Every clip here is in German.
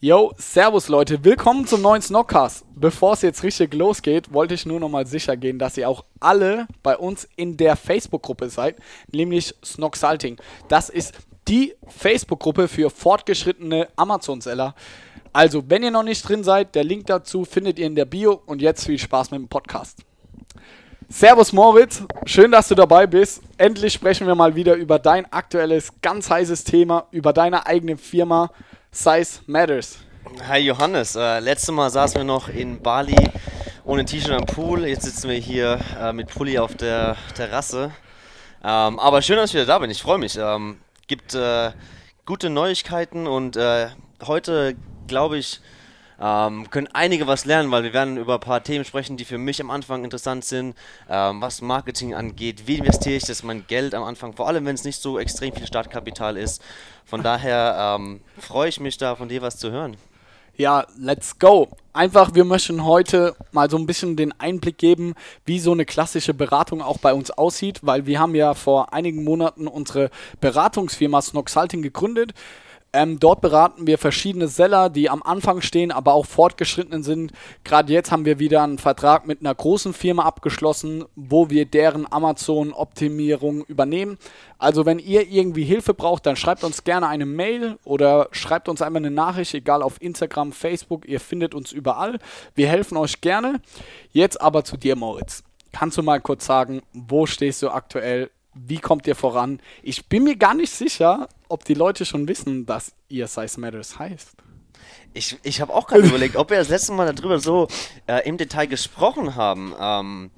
Yo, servus Leute, willkommen zum neuen Snockcast. Bevor es jetzt richtig losgeht, wollte ich nur noch mal sicher gehen, dass ihr auch alle bei uns in der Facebook-Gruppe seid, nämlich Snocksalting. Das ist die Facebook-Gruppe für fortgeschrittene Amazon-Seller. Also, wenn ihr noch nicht drin seid, der Link dazu findet ihr in der Bio und jetzt viel Spaß mit dem Podcast. Servus Moritz, schön, dass du dabei bist. Endlich sprechen wir mal wieder über dein aktuelles, ganz heißes Thema, über deine eigene Firma Size Matters. Hi Johannes, äh, letztes Mal saßen wir noch in Bali ohne T-Shirt am Pool. Jetzt sitzen wir hier äh, mit Pulli auf der Terrasse. Ähm, aber schön, dass ich wieder da bin. Ich freue mich. Ähm, gibt äh, gute Neuigkeiten und äh, heute glaube ich ähm, können einige was lernen, weil wir werden über ein paar Themen sprechen, die für mich am Anfang interessant sind, ähm, was Marketing angeht, wie investiere ich das mein Geld am Anfang, vor allem wenn es nicht so extrem viel Startkapital ist. Von daher ähm, freue ich mich da von dir was zu hören. Ja, let's go. Einfach, wir möchten heute mal so ein bisschen den Einblick geben, wie so eine klassische Beratung auch bei uns aussieht, weil wir haben ja vor einigen Monaten unsere Beratungsfirma Snoxalting gegründet. Ähm, dort beraten wir verschiedene Seller, die am Anfang stehen, aber auch fortgeschritten sind. Gerade jetzt haben wir wieder einen Vertrag mit einer großen Firma abgeschlossen, wo wir deren Amazon-Optimierung übernehmen. Also wenn ihr irgendwie Hilfe braucht, dann schreibt uns gerne eine Mail oder schreibt uns einmal eine Nachricht, egal auf Instagram, Facebook, ihr findet uns überall. Wir helfen euch gerne. Jetzt aber zu dir, Moritz. Kannst du mal kurz sagen, wo stehst du aktuell? Wie kommt ihr voran? Ich bin mir gar nicht sicher, ob die Leute schon wissen, dass ihr Size Matters heißt. Ich, ich habe auch gerade überlegt, ob wir das letzte Mal darüber so äh, im Detail gesprochen haben. Ähm,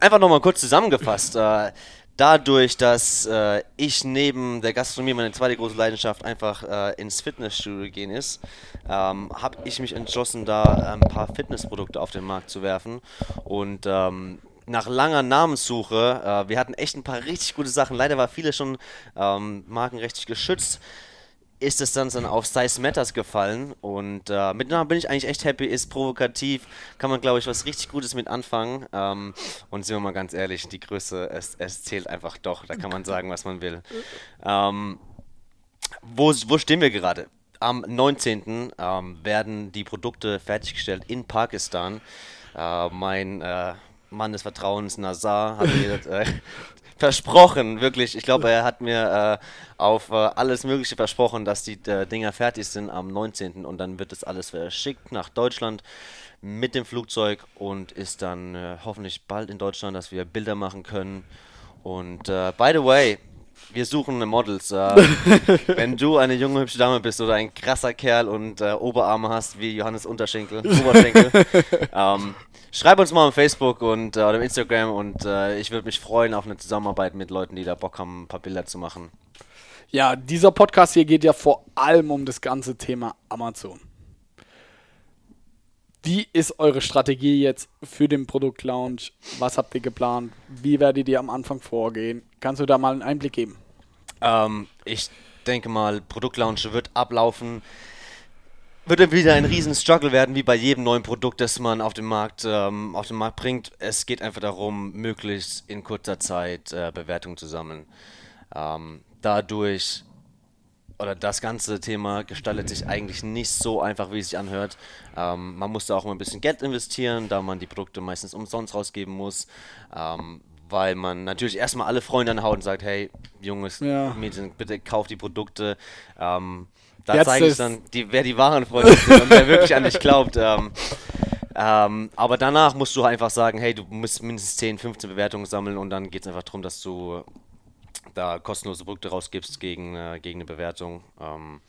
einfach nochmal kurz zusammengefasst. Äh, dadurch, dass äh, ich neben der Gastronomie meine zweite große Leidenschaft einfach äh, ins Fitnessstudio gehen ist, ähm, habe ich mich entschlossen, da ein paar Fitnessprodukte auf den Markt zu werfen. Und ähm, nach langer Namenssuche, äh, wir hatten echt ein paar richtig gute Sachen. Leider war viele schon ähm, markenrechtlich geschützt. Ist es dann, dann auf Size Matters gefallen und äh, mit Namen bin ich eigentlich echt happy, ist provokativ, kann man glaube ich was richtig Gutes mit anfangen. Ähm, und sind wir mal ganz ehrlich, die Größe, es, es zählt einfach doch, da kann man sagen, was man will. Ähm, wo, wo stehen wir gerade? Am 19. Ähm, werden die Produkte fertiggestellt in Pakistan. Äh, mein äh, Mann des Vertrauens, Nazar, hat mir das, äh, versprochen, wirklich. Ich glaube, er hat mir äh, auf äh, alles Mögliche versprochen, dass die äh, Dinger fertig sind am 19. und dann wird das alles verschickt nach Deutschland mit dem Flugzeug und ist dann äh, hoffentlich bald in Deutschland, dass wir Bilder machen können. Und äh, by the way, wir suchen Models. Äh, wenn du eine junge, hübsche Dame bist oder ein krasser Kerl und äh, Oberarme hast wie Johannes Unterschenkel, Oberschenkel, ähm, schreib uns mal auf Facebook und, äh, oder auf Instagram und äh, ich würde mich freuen auf eine Zusammenarbeit mit Leuten, die da Bock haben, ein paar Bilder zu machen. Ja, dieser Podcast hier geht ja vor allem um das ganze Thema Amazon. Wie ist eure Strategie jetzt für den Produktlaunch? Was habt ihr geplant? Wie werdet ihr am Anfang vorgehen? Kannst du da mal einen Einblick geben? Ähm, ich denke mal, Produktlaunch wird ablaufen. Wird wieder ein riesen Struggle werden, wie bei jedem neuen Produkt, das man auf den Markt, ähm, auf den Markt bringt. Es geht einfach darum, möglichst in kurzer Zeit äh, Bewertungen zu sammeln. Ähm, dadurch oder das ganze Thema gestaltet sich eigentlich nicht so einfach, wie es sich anhört. Ähm, man muss da auch mal ein bisschen Geld investieren, da man die Produkte meistens umsonst rausgeben muss. Ähm, weil man natürlich erstmal alle Freunde anhaut und sagt, hey, junges ja. Mädchen, bitte kauf die Produkte. Ähm, da zeige ich dann, die, wer die wahren Freunde sind und wer wirklich an dich glaubt. Ähm, ähm, aber danach musst du einfach sagen, hey, du musst mindestens 10, 15 Bewertungen sammeln und dann geht es einfach darum, dass du da kostenlose Produkte rausgibst gegen, äh, gegen eine Bewertung. Ähm,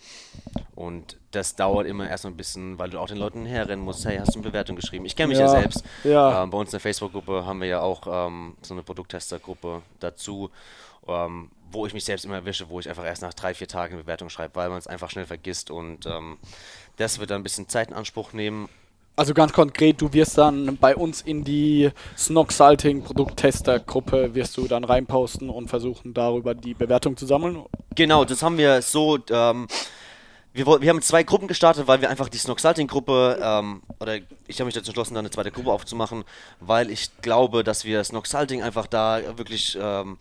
und das dauert immer erst ein bisschen, weil du auch den Leuten herrennen musst. Hey, hast du eine Bewertung geschrieben? Ich kenne mich ja, ja selbst. Ja. Ähm, bei uns in der Facebook-Gruppe haben wir ja auch ähm, so eine Produkttester-Gruppe dazu, ähm, wo ich mich selbst immer erwische, wo ich einfach erst nach drei, vier Tagen eine Bewertung schreibe, weil man es einfach schnell vergisst. Und ähm, das wird dann ein bisschen Zeit in Anspruch nehmen. Also ganz konkret, du wirst dann bei uns in die Snog Salting Produkttester Gruppe wirst du dann reinposten und versuchen darüber die Bewertung zu sammeln. Genau, das haben wir so. Ähm, wir, wir haben zwei Gruppen gestartet, weil wir einfach die Snog Salting Gruppe ähm, oder ich habe mich dazu entschlossen, da eine zweite Gruppe aufzumachen, weil ich glaube, dass wir Snog Salting einfach da wirklich ähm,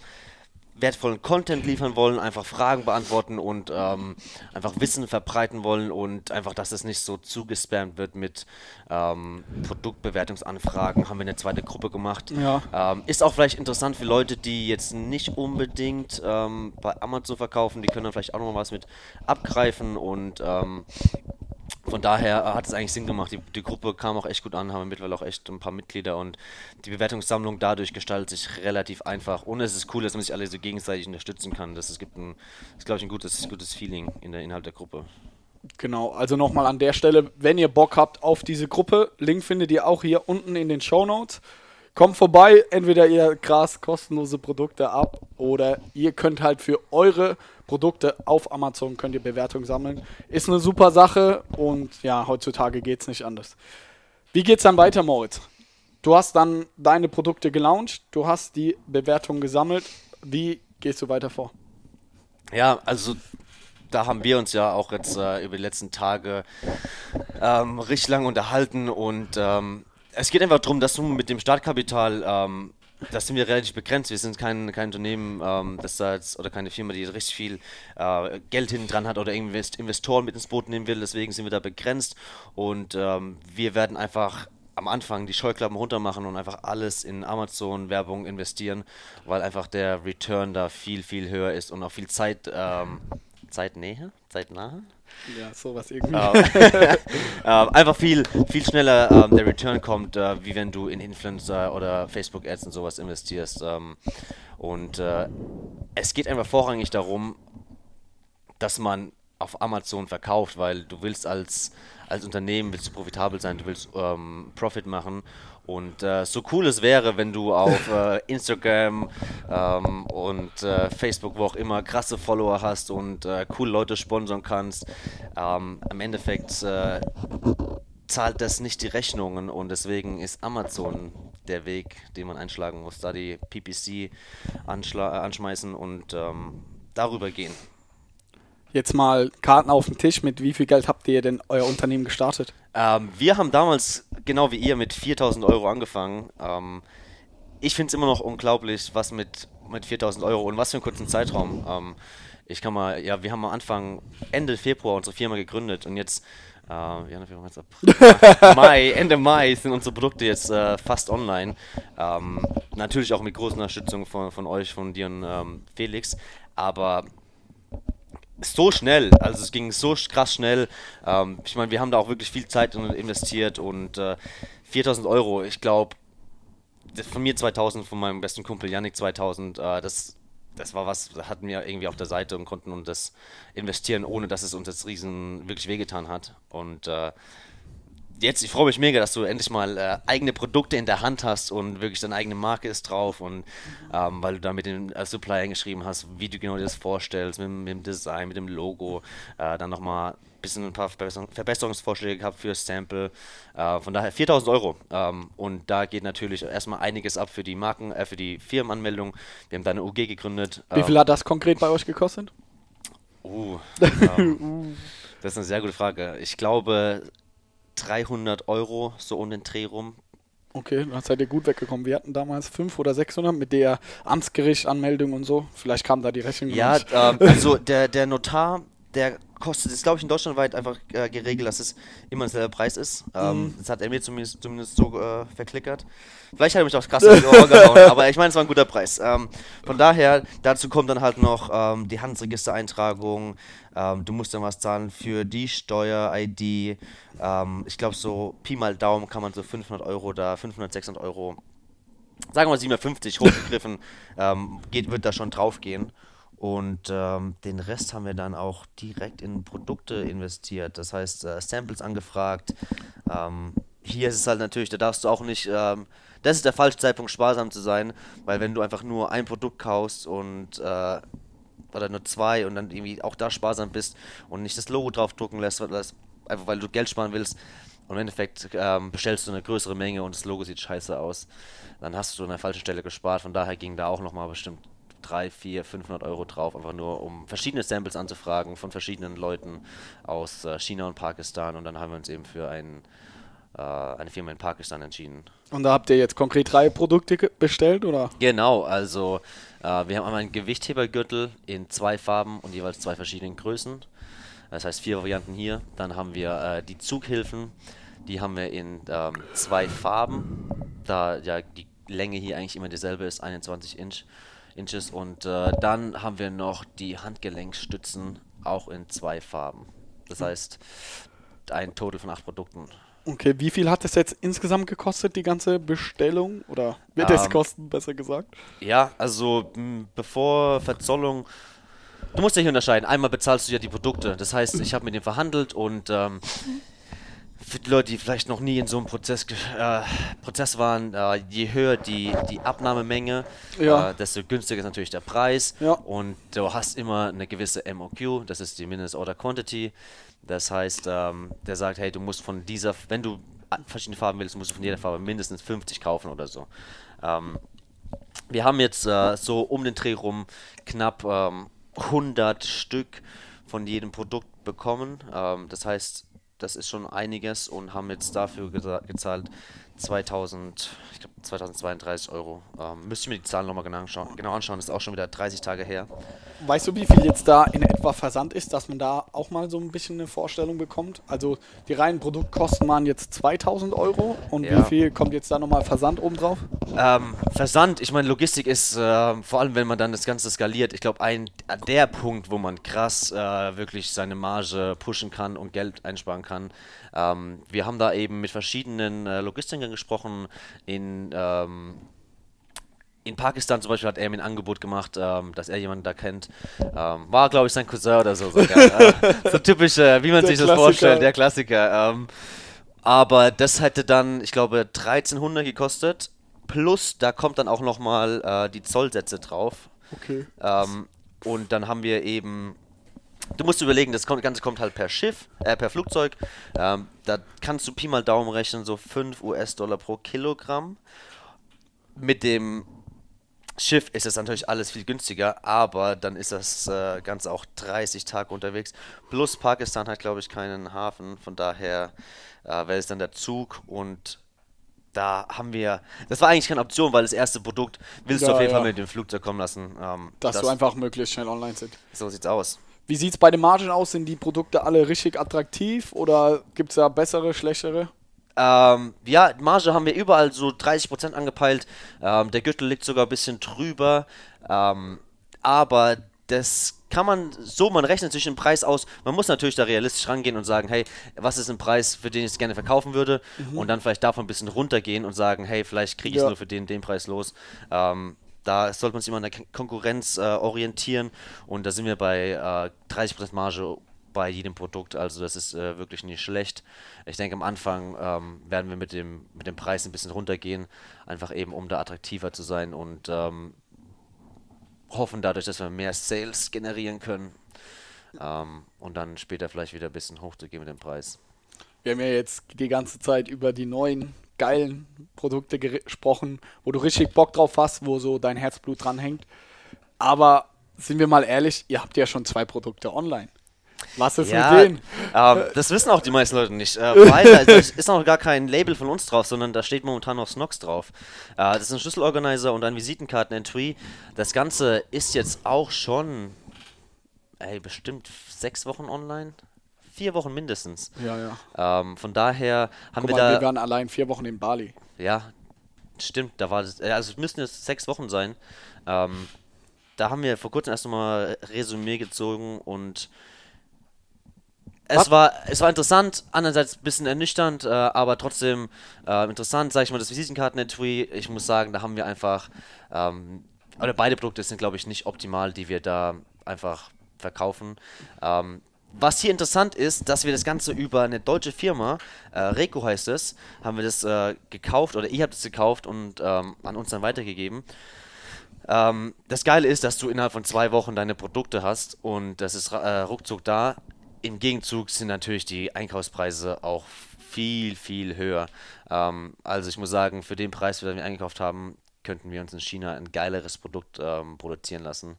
wertvollen Content liefern wollen, einfach Fragen beantworten und ähm, einfach Wissen verbreiten wollen und einfach, dass es nicht so zugespammt wird mit ähm, Produktbewertungsanfragen, haben wir eine zweite Gruppe gemacht. Ja. Ähm, ist auch vielleicht interessant für Leute, die jetzt nicht unbedingt ähm, bei Amazon verkaufen, die können dann vielleicht auch noch mal was mit abgreifen und ähm, von daher äh, hat es eigentlich Sinn gemacht. Die, die, Gruppe kam auch echt gut an, haben mittlerweile auch echt ein paar Mitglieder und die Bewertungssammlung dadurch gestaltet sich relativ einfach. Und es ist cool, dass man sich alle so gegenseitig unterstützen kann. Das ist, gibt ein, ist, glaube ich, ein gutes, gutes Feeling in der Inhalt der Gruppe. Genau, also nochmal an der Stelle, wenn ihr Bock habt auf diese Gruppe, Link findet ihr auch hier unten in den Show Notes. Kommt vorbei, entweder ihr gras kostenlose Produkte ab oder ihr könnt halt für eure Produkte auf Amazon könnt ihr Bewertungen sammeln. Ist eine super Sache und ja, heutzutage geht es nicht anders. Wie geht's dann weiter, Moritz? Du hast dann deine Produkte gelauncht, du hast die Bewertungen gesammelt. Wie gehst du weiter vor? Ja, also da haben wir uns ja auch jetzt äh, über die letzten Tage ähm, richtig lange unterhalten und ähm, es geht einfach darum, dass du mit dem Startkapital, ähm, das sind wir relativ begrenzt. Wir sind kein, kein Unternehmen, ähm, das da oder keine Firma, die richtig viel äh, Geld hinten dran hat oder Invest Investoren mit ins Boot nehmen will. Deswegen sind wir da begrenzt und ähm, wir werden einfach am Anfang die Scheuklappen runter machen und einfach alles in Amazon-Werbung investieren, weil einfach der Return da viel, viel höher ist und auch viel Zeit, ähm, Zeitnähe, zeitnahe, ja, sowas irgendwie. äh, einfach viel, viel schneller ähm, der Return kommt, äh, wie wenn du in Influencer oder Facebook Ads und sowas investierst. Ähm, und äh, es geht einfach vorrangig darum, dass man auf Amazon verkauft, weil du willst als, als Unternehmen willst du profitabel sein, du willst ähm, Profit machen und äh, so cool es wäre, wenn du auf äh, Instagram ähm, und äh, Facebook, wo auch immer, krasse Follower hast und äh, coole Leute sponsern kannst, ähm, im Endeffekt äh, zahlt das nicht die Rechnungen und deswegen ist Amazon der Weg, den man einschlagen muss, da die PPC äh, anschmeißen und ähm, darüber gehen. Jetzt mal Karten auf den Tisch. Mit wie viel Geld habt ihr denn euer Unternehmen gestartet? Ähm, wir haben damals, genau wie ihr, mit 4000 Euro angefangen. Ähm, ich finde es immer noch unglaublich, was mit, mit 4000 Euro und was für einen kurzen Zeitraum. Ähm, ich kann mal, ja, wir haben am Anfang, Ende Februar unsere Firma gegründet und jetzt, äh, ja, jetzt ab Mai, Ende Mai sind unsere Produkte jetzt äh, fast online. Ähm, natürlich auch mit großer Unterstützung von, von euch, von dir und ähm, Felix. Aber so schnell, also es ging so krass schnell. Ähm, ich meine, wir haben da auch wirklich viel Zeit investiert und äh, 4000 Euro, ich glaube, von mir 2000, von meinem besten Kumpel Yannick 2000, äh, das, das war was, hatten wir irgendwie auf der Seite und konnten uns das investieren, ohne dass es uns jetzt riesen wirklich wehgetan hat. Und äh, jetzt, ich freue mich mega, dass du endlich mal äh, eigene Produkte in der Hand hast und wirklich deine eigene Marke ist drauf und ähm, weil du da mit dem äh, Supplier geschrieben hast, wie du genau dir das vorstellst, mit, mit dem Design, mit dem Logo, äh, dann nochmal ein bisschen ein paar Verbesserungsvorschläge gehabt für Sample. Äh, von daher 4000 Euro. Ähm, und da geht natürlich erstmal einiges ab für die Marken, äh, für die Firmenanmeldung. Wir haben da eine UG gegründet. Wie viel ähm, hat das konkret bei euch gekostet? Uh, ähm, das ist eine sehr gute Frage. Ich glaube, 300 Euro so um den Dreh rum. Okay, dann seid ihr gut weggekommen. Wir hatten damals 500 oder 600 mit der Amtsgerichtanmeldung und so. Vielleicht kam da die Rechnung. Ja, ähm, also der, der Notar, der kostet, ist glaube ich in Deutschland weit einfach äh, geregelt, dass es immer derselbe Preis ist. Ähm, mhm. Das hat er mir zumindest, zumindest so äh, verklickert. Vielleicht hat er mich auch krass in die Ohr gehauen, aber ich meine, es war ein guter Preis. Ähm, von daher, dazu kommt dann halt noch ähm, die Handelsregistereintragung. Ähm, du musst dann was zahlen für die Steuer-ID. Ähm, ich glaube, so Pi mal Daumen kann man so 500 Euro da, 500, 600 Euro, sagen wir mal 750 hochgegriffen, ähm, geht, wird da schon drauf gehen. Und ähm, den Rest haben wir dann auch direkt in Produkte investiert. Das heißt, äh, Samples angefragt. Ähm, hier ist es halt natürlich, da darfst du auch nicht, ähm, das ist der falsche Zeitpunkt, sparsam zu sein, weil wenn du einfach nur ein Produkt kaufst und äh, oder nur zwei und dann irgendwie auch da sparsam bist und nicht das Logo draufdrucken lässt, das, einfach weil du Geld sparen willst, und im Endeffekt ähm, bestellst du eine größere Menge und das Logo sieht scheiße aus, dann hast du an der falschen Stelle gespart. Von daher ging da auch nochmal bestimmt 3, 4, 500 Euro drauf, einfach nur um verschiedene Samples anzufragen von verschiedenen Leuten aus äh, China und Pakistan und dann haben wir uns eben für ein, äh, eine Firma in Pakistan entschieden. Und da habt ihr jetzt konkret drei Produkte bestellt, oder? Genau, also Äh, wir haben einmal einen Gewichthebergürtel in zwei Farben und jeweils zwei verschiedenen Größen. Das heißt vier Varianten hier. Dann haben wir äh, die Zughilfen. Die haben wir in ähm, zwei Farben, da ja die Länge hier eigentlich immer dieselbe ist, 21 Inch, Inches. Und äh, dann haben wir noch die Handgelenkstützen auch in zwei Farben. Das heißt, ein Total von acht Produkten. Okay, wie viel hat das jetzt insgesamt gekostet, die ganze Bestellung? Oder wird es Ähm, kosten, besser gesagt? Ja, also bevor Verzollung. Du musst hier unterscheiden. Einmal bezahlst du ja die Produkte. Das heißt, ich habe mit dem verhandelt und ähm, für die Leute, die vielleicht noch nie in so einem Prozess, äh, Prozess waren, äh, je höher die, die Abnahmemenge, Ja. äh, desto günstiger ist natürlich der Preis. Ja. Und du hast immer eine gewisse MOQ, das ist die Minutes Order Quantity. Das heißt, ähm, der sagt, hey, du musst von dieser, wenn du verschiedene Farben willst, musst du von jeder Farbe mindestens 50 kaufen oder so. Ähm, wir haben jetzt äh, so um den Dreh rum knapp ähm, 100 Stück von jedem Produkt bekommen. Ähm, das heißt, das ist schon einiges und haben jetzt dafür geza- gezahlt 2000, ich glaube 2032 Euro. Ähm, müsste ich mir die Zahlen nochmal genau anschauen, genau anschauen, ist auch schon wieder 30 Tage her. Weißt du, wie viel jetzt da in etwa Versand ist, dass man da auch mal so ein bisschen eine Vorstellung bekommt? Also die reinen Produktkosten waren jetzt 2000 Euro und Ja. wie viel kommt jetzt da nochmal Versand obendrauf? Ähm, Versand, ich meine, Logistik ist, ähm, vor allem wenn man dann das Ganze skaliert, ich glaube, ein der Punkt, wo man krass äh, wirklich seine Marge pushen kann und Geld einsparen kann. Ähm, wir haben da eben mit verschiedenen äh, Logistikern gesprochen. In, ähm, in Pakistan zum Beispiel hat er mir ein Angebot gemacht, ähm, dass er jemanden da kennt. Ähm, war, glaube ich, sein Cousin oder so. Sogar. äh, so typisch, äh, wie man Der sich das Klassiker. vorstellt, der Klassiker. Ähm, aber das hätte dann, ich glaube, 1300 gekostet. Plus, da kommt dann auch nochmal äh, die Zollsätze drauf. Okay. Ähm, und dann haben wir eben. Du musst überlegen, das Ganze kommt halt per Schiff, äh, per Flugzeug. Ähm, da kannst du Pi mal Daumen rechnen, so 5 US-Dollar pro Kilogramm. Mit dem Schiff ist es natürlich alles viel günstiger, aber dann ist das äh, Ganze auch 30 Tage unterwegs. Plus Pakistan hat, glaube ich, keinen Hafen, von daher äh, wäre es dann der Zug und da haben wir, das war eigentlich keine Option, weil das erste Produkt willst du Ja, auf jeden ja. Fall mit dem Flugzeug kommen lassen. Ähm, Dass das, du einfach möglichst schnell online sind. so sieht's aus. Wie sieht es bei den Margen aus? Sind die Produkte alle richtig attraktiv oder gibt es da bessere, schlechtere? Ähm, ja, Marge haben wir überall so 30% angepeilt. Ähm, der Gürtel liegt sogar ein bisschen drüber. Ähm, aber das kann man so, man rechnet sich den Preis aus. Man muss natürlich da realistisch rangehen und sagen, hey, was ist ein Preis, für den ich es gerne verkaufen würde? Und dann vielleicht davon ein bisschen runtergehen und sagen, hey, vielleicht kriege ich es Ja. nur für den, den Preis los. Ähm, da sollte man sich immer an der Kon- Konkurrenz äh, orientieren. Und da sind wir bei äh, 30% Marge bei jedem Produkt. Also das ist äh, wirklich nicht schlecht. Ich denke, am Anfang ähm, werden wir mit dem, mit dem Preis ein bisschen runtergehen, einfach eben um da attraktiver zu sein und ähm, hoffen dadurch, dass wir mehr Sales generieren können. Ähm, und dann später vielleicht wieder ein bisschen hochzugehen mit dem Preis. Wir haben ja jetzt die ganze Zeit über die neuen geilen Produkte gesprochen, wo du richtig Bock drauf hast, wo so dein Herzblut dranhängt. Aber sind wir mal ehrlich, ihr habt ja schon zwei Produkte online. Was ist Ja, mit denen? ähm, das wissen auch die meisten Leute nicht. Äh, weil da ist, ist noch gar kein Label von uns drauf, sondern da steht momentan noch Snox drauf. Äh, das ist ein Schlüsselorganizer und ein Visitenkarten-Entry. Das Ganze ist jetzt auch schon, ey, bestimmt sechs Wochen online. Vier Wochen mindestens. Ja, ja. Ähm, von daher haben Guck wir mal, da. wir waren allein vier Wochen in Bali. Ja, stimmt, da war das, äh, also es müssten jetzt sechs Wochen sein. Ähm, da haben wir vor kurzem erst nochmal Resümee gezogen und es Was? war, es war interessant, andererseits ein bisschen ernüchternd, äh, aber trotzdem äh, interessant, sag ich mal, das Visitenkarten-Etui, ich muss sagen, da haben wir einfach, ähm, oder beide Produkte sind, glaube ich, nicht optimal, die wir da einfach verkaufen. Ähm, was hier interessant ist, dass wir das Ganze über eine deutsche Firma, äh, Reco heißt es, haben wir das äh, gekauft oder ihr habt es gekauft und ähm, an uns dann weitergegeben. Ähm, das Geile ist, dass du innerhalb von zwei Wochen deine Produkte hast und das ist äh, ruckzuck da. Im Gegenzug sind natürlich die Einkaufspreise auch viel, viel höher. Ähm, also ich muss sagen, für den Preis, den wir eingekauft haben, könnten wir uns in China ein geileres Produkt ähm, produzieren lassen.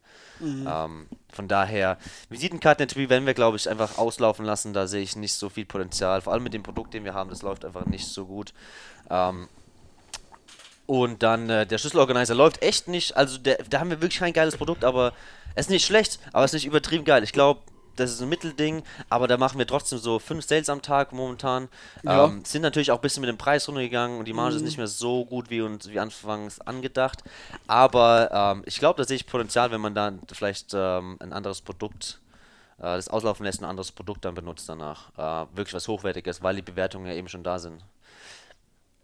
Ähm, von daher, Visitenkarten-Entry werden wir, glaube ich, einfach auslaufen lassen. Da sehe ich nicht so viel Potenzial. Vor allem mit dem Produkt, den wir haben, das läuft einfach nicht so gut. Ähm, Und dann äh, der Schlüsselorganizer läuft echt nicht. Also der, da haben wir wirklich kein geiles Produkt, aber es ist nicht schlecht, aber es ist nicht übertrieben geil. Ich glaube, das ist ein Mittelding, aber da machen wir trotzdem so fünf Sales am Tag momentan. Ja. Ähm, sind natürlich auch ein bisschen mit dem Preis runtergegangen und die Marge ist Mhm. nicht mehr so gut wie uns wie anfangs angedacht. Aber ähm, ich glaube, da sehe ich Potenzial, wenn man dann vielleicht ähm, ein anderes Produkt äh, das auslaufen lässt, ein anderes Produkt dann benutzt danach. Äh, wirklich was Hochwertiges, weil die Bewertungen ja eben schon da sind.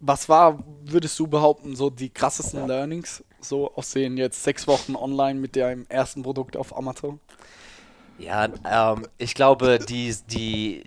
Was war, würdest du behaupten, so die krassesten Learnings? So aus den jetzt sechs Wochen online mit deinem ersten Produkt auf Amazon? Ja, ähm, ich glaube, die, die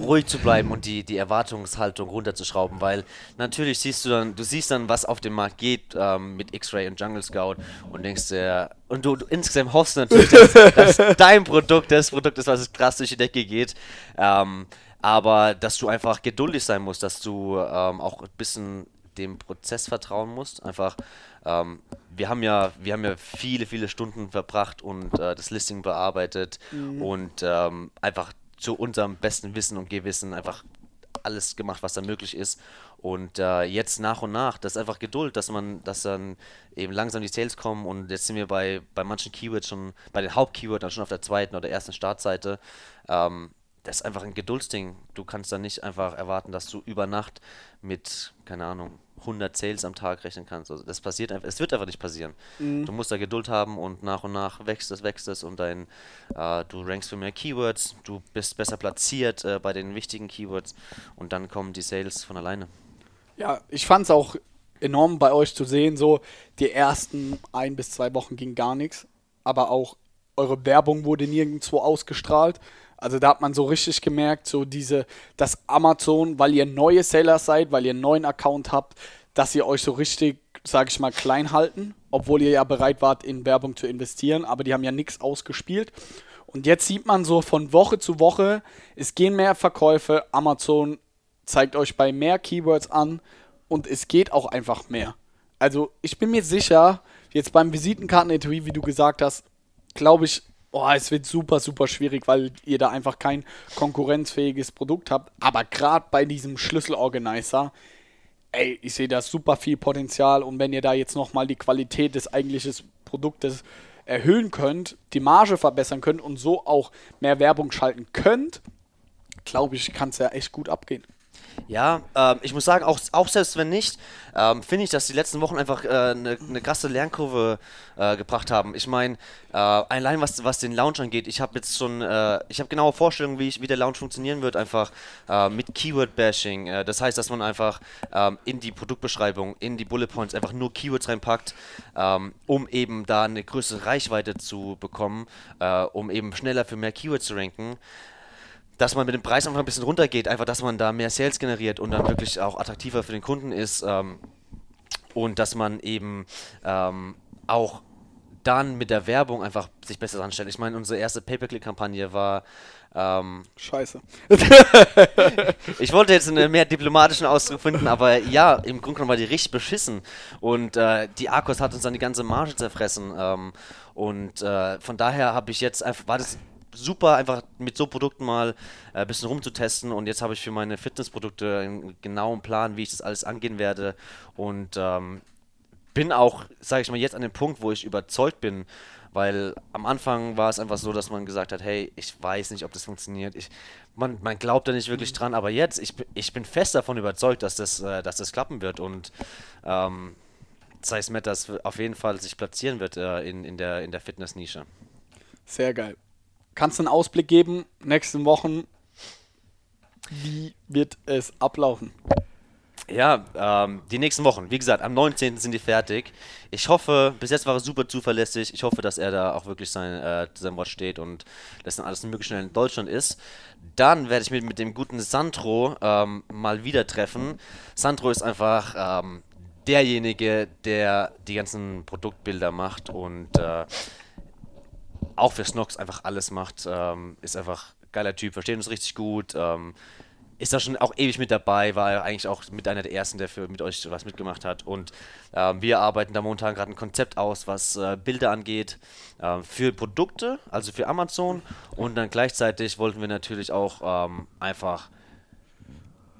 ruhig zu bleiben und die, die Erwartungshaltung runterzuschrauben, weil natürlich siehst du dann, du siehst dann, was auf dem Markt geht ähm, mit X-Ray und Jungle Scout und denkst dir, und du, du insgesamt hoffst natürlich, dass, dass dein Produkt das Produkt ist, was krass durch die Decke geht. Ähm, aber dass du einfach geduldig sein musst, dass du ähm, auch ein bisschen dem Prozess vertrauen musst. Einfach, ähm, wir haben ja, wir haben ja viele, viele Stunden verbracht und äh, das Listing bearbeitet und ähm, einfach zu unserem besten Wissen und Gewissen einfach alles gemacht, was da möglich ist. Und äh, jetzt nach und nach, das ist einfach Geduld, dass man, dass dann eben langsam die Sales kommen und jetzt sind wir bei, bei manchen Keywords schon, bei den Hauptkeywords dann schon auf der zweiten oder ersten Startseite. Ähm, das ist einfach ein Geduldsding. Du kannst dann nicht einfach erwarten, dass du über Nacht mit, keine Ahnung, 100 Sales am Tag rechnen kannst. Also das passiert einfach, es wird einfach nicht passieren. Du musst da Geduld haben und nach und nach wächst es, wächst es und dein, äh, du rankst für mehr Keywords, du bist besser platziert äh, bei den wichtigen Keywords und dann kommen die Sales von alleine. Ja, ich fand es auch enorm bei euch zu sehen, so die ersten ein bis zwei Wochen ging gar nichts, aber auch eure Werbung wurde nirgendwo ausgestrahlt. Also da hat man so richtig gemerkt, so diese, dass Amazon, weil ihr neue Sellers seid, weil ihr einen neuen Account habt, dass ihr euch so richtig, sag ich mal, klein halten, obwohl ihr ja bereit wart, in Werbung zu investieren, aber die haben ja nichts ausgespielt. Und jetzt sieht man so von Woche zu Woche, es gehen mehr Verkäufe, Amazon zeigt euch bei mehr Keywords an und es geht auch einfach mehr. Also ich bin mir sicher, jetzt beim Visitenkarten-Etui, wie du gesagt hast, glaube ich, oh, es wird super, super schwierig, weil ihr da einfach kein konkurrenzfähiges Produkt habt. Aber gerade bei diesem Schlüsselorganizer, ey, ich sehe da super viel Potenzial und wenn ihr da jetzt nochmal die Qualität des eigentlichen Produktes erhöhen könnt, die Marge verbessern könnt und so auch mehr Werbung schalten könnt, glaube ich, kann es ja echt gut abgehen. Ja, ähm, ich muss sagen, auch, auch selbst wenn nicht, ähm, finde ich, dass die letzten Wochen einfach eine äh, ne krasse Lernkurve äh, gebracht haben. Ich meine, äh, allein was, was den Launch angeht, ich habe jetzt schon, äh, ich habe genaue Vorstellungen, wie, ich, wie der Launch funktionieren wird, einfach äh, mit Keyword-Bashing. Äh, das heißt, dass man einfach ähm, in die Produktbeschreibung, in die Bullet Points einfach nur Keywords reinpackt, ähm, um eben da eine größere Reichweite zu bekommen, um eben schneller für mehr Keywords zu ranken dass man mit dem Preis einfach ein bisschen runtergeht, einfach, dass man da mehr Sales generiert und dann wirklich auch attraktiver für den Kunden ist ähm, und dass man eben ähm, auch dann mit der Werbung einfach sich besser anstellt. Ich meine, unsere erste Pay-Per-Click-Kampagne war ähm, Scheiße. ich wollte jetzt einen mehr diplomatischen Ausdruck finden, aber ja, im Grunde genommen war die richtig beschissen. Und äh, die Arcos hat uns dann die ganze Marge zerfressen. Ähm, und äh, von daher habe ich jetzt einfach, war das super, einfach mit so Produkten mal ein äh, bisschen rumzutesten. Und jetzt habe ich für meine Fitnessprodukte einen genauen Plan, wie ich das alles angehen werde. Und ähm, bin auch, sage ich mal, jetzt an dem Punkt, wo ich überzeugt bin, weil am Anfang war es einfach so, dass man gesagt hat, hey, ich weiß nicht, ob das funktioniert. Ich, man, man glaubt da nicht wirklich dran, aber jetzt, ich, ich bin fest davon überzeugt, dass das, äh, dass das klappen wird und ähm, Size Matters auf jeden Fall sich platzieren wird äh, in, in der, in der Fitness-Nische. Sehr geil. Kannst du einen Ausblick geben, nächsten Wochen, wie wird es ablaufen? Ja, ähm, die nächsten Wochen. Wie gesagt, am 19. sind die fertig. Ich hoffe, bis jetzt war er super zuverlässig. Ich hoffe, dass er da auch wirklich sein, äh, sein Wort steht und dass dann alles möglichst schnell in Deutschland ist. Dann werde ich mich mit dem guten Sandro ähm, mal wieder treffen. Sandro ist einfach ähm, derjenige, der die ganzen Produktbilder macht und äh, auch für Snox einfach alles macht. Ähm, ist einfach geiler Typ, versteht uns richtig gut. Ähm, ist da schon auch ewig mit dabei, war er eigentlich auch mit einer der ersten, der für mit euch was mitgemacht hat. Und ähm, wir arbeiten da momentan gerade ein Konzept aus, was äh, Bilder angeht, äh, für Produkte, also für Amazon. Und dann gleichzeitig wollten wir natürlich auch ähm, einfach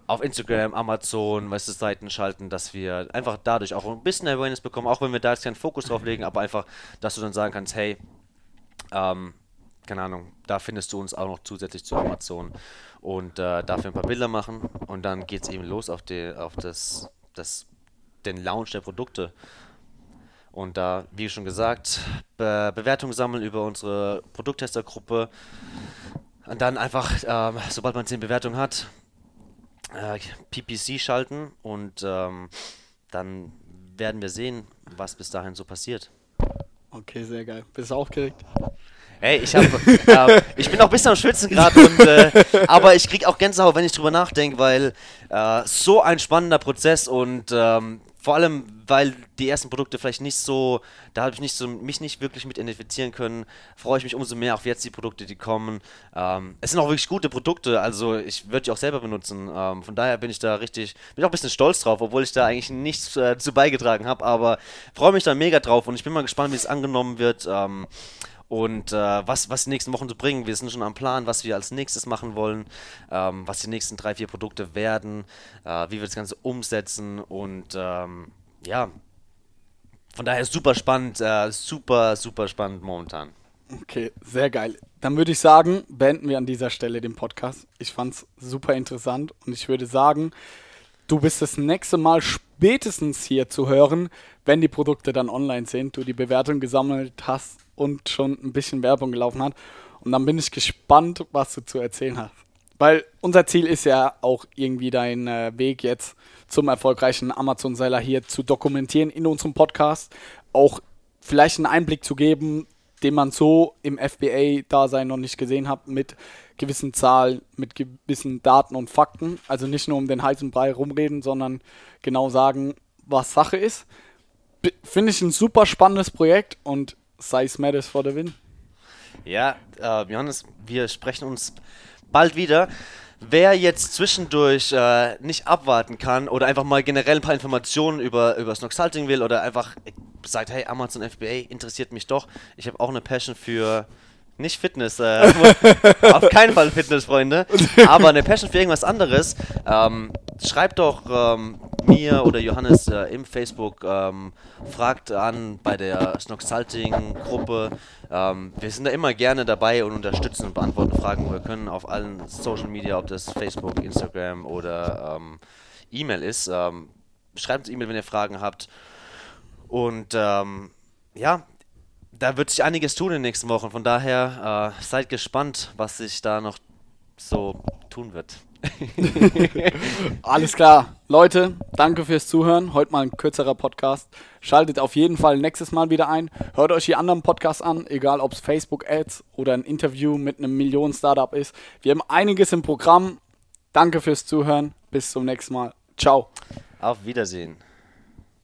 auf Instagram, Amazon, weißt du, Seiten schalten, dass wir einfach dadurch auch ein bisschen Awareness bekommen, auch wenn wir da jetzt keinen Fokus drauf legen, aber einfach, dass du dann sagen kannst, hey, ähm, keine Ahnung, da findest du uns auch noch zusätzlich zu Amazon und äh, dafür ein paar Bilder machen und dann geht es eben los auf, die, auf das, das, den Launch der Produkte. Und da, wie schon gesagt, Be Bewertungen sammeln über unsere Produkttestergruppe. Und dann einfach, äh, sobald man 10 Bewertungen hat, äh, PPC schalten und ähm, dann werden wir sehen, was bis dahin so passiert. Okay, sehr geil. Bist du aufgeregt? Hey, ich, hab, äh, ich bin auch ein bisschen am Schwitzen gerade, äh, aber ich krieg auch Gänsehaut, wenn ich drüber nachdenke, weil äh, so ein spannender Prozess und ähm, vor allem, weil die ersten Produkte vielleicht nicht so, da habe ich nicht so, mich nicht wirklich mit identifizieren können, freue ich mich umso mehr auf jetzt die Produkte, die kommen. Ähm, es sind auch wirklich gute Produkte, also ich würde die auch selber benutzen. Ähm, von daher bin ich da richtig, bin auch ein bisschen stolz drauf, obwohl ich da eigentlich nichts äh, zu beigetragen habe, aber freue mich da mega drauf und ich bin mal gespannt, wie es angenommen wird. Ähm, und äh, was, was die nächsten Wochen zu bringen. Wir sind schon am Plan, was wir als nächstes machen wollen, ähm, was die nächsten drei, vier Produkte werden, äh, wie wir das Ganze umsetzen und ähm, ja, von daher super spannend, äh, super, super spannend momentan. Okay, sehr geil. Dann würde ich sagen, beenden wir an dieser Stelle den Podcast. Ich fand es super interessant und ich würde sagen, du bist das nächste Mal spätestens hier zu hören, wenn die Produkte dann online sind, du die Bewertung gesammelt hast und schon ein bisschen Werbung gelaufen hat. Und dann bin ich gespannt, was du zu erzählen hast. Weil unser Ziel ist ja auch irgendwie dein äh, Weg jetzt zum erfolgreichen Amazon-Seller hier zu dokumentieren in unserem Podcast. Auch vielleicht einen Einblick zu geben, den man so im FBA-Dasein noch nicht gesehen hat, mit gewissen Zahlen, mit gewissen Daten und Fakten. Also nicht nur um den heißen Brei rumreden, sondern genau sagen, was Sache ist. Finde ich ein super spannendes Projekt und Size matters for the win. Ja, äh, Johannes, wir sprechen uns bald wieder. Wer jetzt zwischendurch äh, nicht abwarten kann oder einfach mal generell ein paar Informationen über, über Snoxalting will oder einfach sagt, hey, Amazon FBA interessiert mich doch. Ich habe auch eine Passion für nicht Fitness, äh, auf keinen Fall Fitness, Freunde, aber eine Passion für irgendwas anderes. Ähm, schreibt doch ähm, mir oder Johannes äh, im Facebook, ähm, fragt an bei der Snoxalting-Gruppe. Ähm, wir sind da immer gerne dabei und unterstützen und beantworten Fragen, wo wir können, auf allen Social Media, ob das Facebook, Instagram oder ähm, E-Mail ist. Ähm, schreibt uns E-Mail, wenn ihr Fragen habt. Und ja, da wird sich einiges tun in den nächsten Wochen. Von daher äh, seid gespannt, was sich da noch so tun wird. Alles klar. Leute, danke fürs Zuhören. Heute mal ein kürzerer Podcast. Schaltet auf jeden Fall nächstes Mal wieder ein. Hört euch die anderen Podcasts an, egal ob es Facebook-Ads oder ein Interview mit einem Millionen-Startup ist. Wir haben einiges im Programm. Danke fürs Zuhören. Bis zum nächsten Mal. Ciao. Auf Wiedersehen.